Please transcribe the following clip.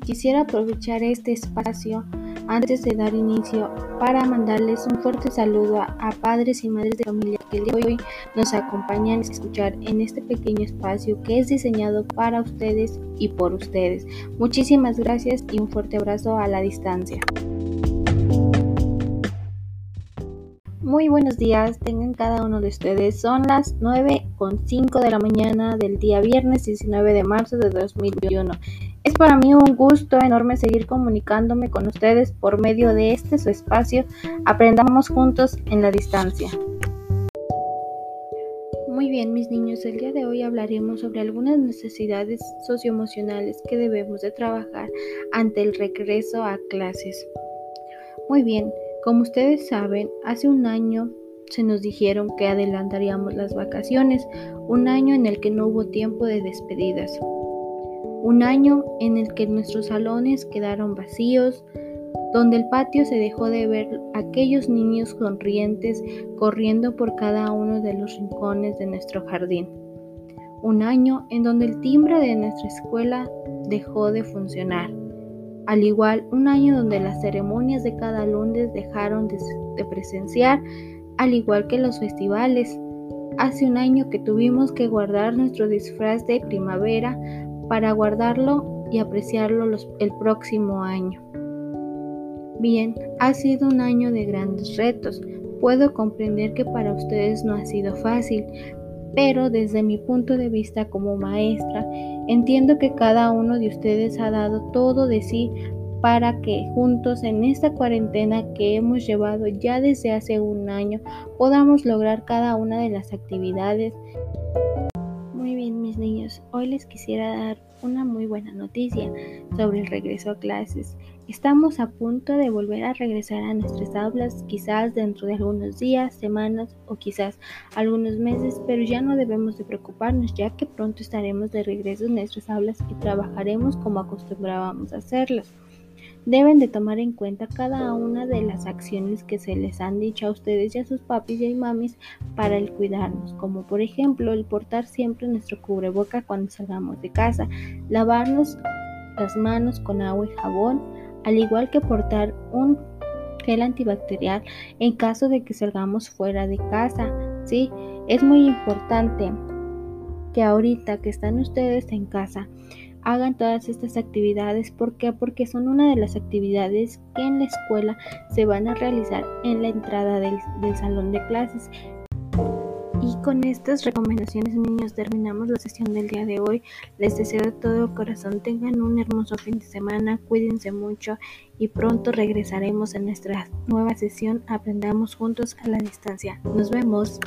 quisiera aprovechar este espacio antes de dar inicio para mandarles un fuerte saludo a, padres y madres de familia que hoy nos acompañan a escuchar en este pequeño espacio que es diseñado para ustedes y por ustedes. Muchísimas gracias y un fuerte abrazo a la distancia. Muy buenos días, tengan cada uno de ustedes. Son las 9 con 5 de la mañana del día viernes 19 de marzo de 2021. Es para mí un gusto enorme seguir comunicándome con ustedes por medio de este su espacio. Aprendamos juntos en la distancia. Muy bien, mis niños, el día de hoy hablaremos sobre algunas necesidades socioemocionales que debemos de trabajar ante el regreso a clases. Muy bien, como ustedes saben, hace un año se nos dijeron que adelantaríamos las vacaciones, un año en el que no hubo tiempo de despedidas, un año en el que nuestros salones quedaron vacíos, donde el patio se dejó de ver aquellos niños sonrientes corriendo por cada uno de los rincones de nuestro jardín. Un año en donde el timbre de nuestra escuela dejó de funcionar al igual, un año donde las ceremonias de cada lunes dejaron de, presenciar, al igual que los festivales. Hace un año que tuvimos que guardar nuestro disfraz de primavera para guardarlo y apreciarlo el próximo año. Bien, ha sido un año de grandes retos. Puedo comprender que para ustedes no ha sido fácil, pero desde mi punto de vista como maestra, entiendo que cada uno de ustedes ha dado todo de sí para que juntos en esta cuarentena que hemos llevado ya desde hace un año podamos lograr cada una de las actividades. Bien mis niños, hoy les quisiera dar una muy buena noticia sobre el regreso a clases. Estamos a punto de volver a regresar a nuestras aulas, quizás dentro de algunos días, semanas o quizás algunos meses, pero ya no debemos de preocuparnos ya que pronto estaremos de regreso en nuestras aulas y trabajaremos como acostumbrábamos a hacerlo. Deben de tomar en cuenta cada una de las acciones que se les han dicho a ustedes y a sus papis y mamis para el cuidarnos, como por ejemplo el portar siempre nuestro cubreboca cuando salgamos de casa, lavarnos las manos con agua y jabón, al igual que portar un gel antibacterial en caso de que salgamos fuera de casa. Sí, es muy importante que ahorita que están ustedes en casa hagan todas estas actividades. ¿Por qué? Porque son una de las actividades que en la escuela se van a realizar en la entrada del, salón de clases. Y con estas recomendaciones, niños, terminamos la sesión del día de hoy. Les deseo de todo corazón tengan un hermoso fin de semana, cuídense mucho y pronto regresaremos a nuestra nueva sesión. Aprendamos juntos a la distancia. Nos vemos.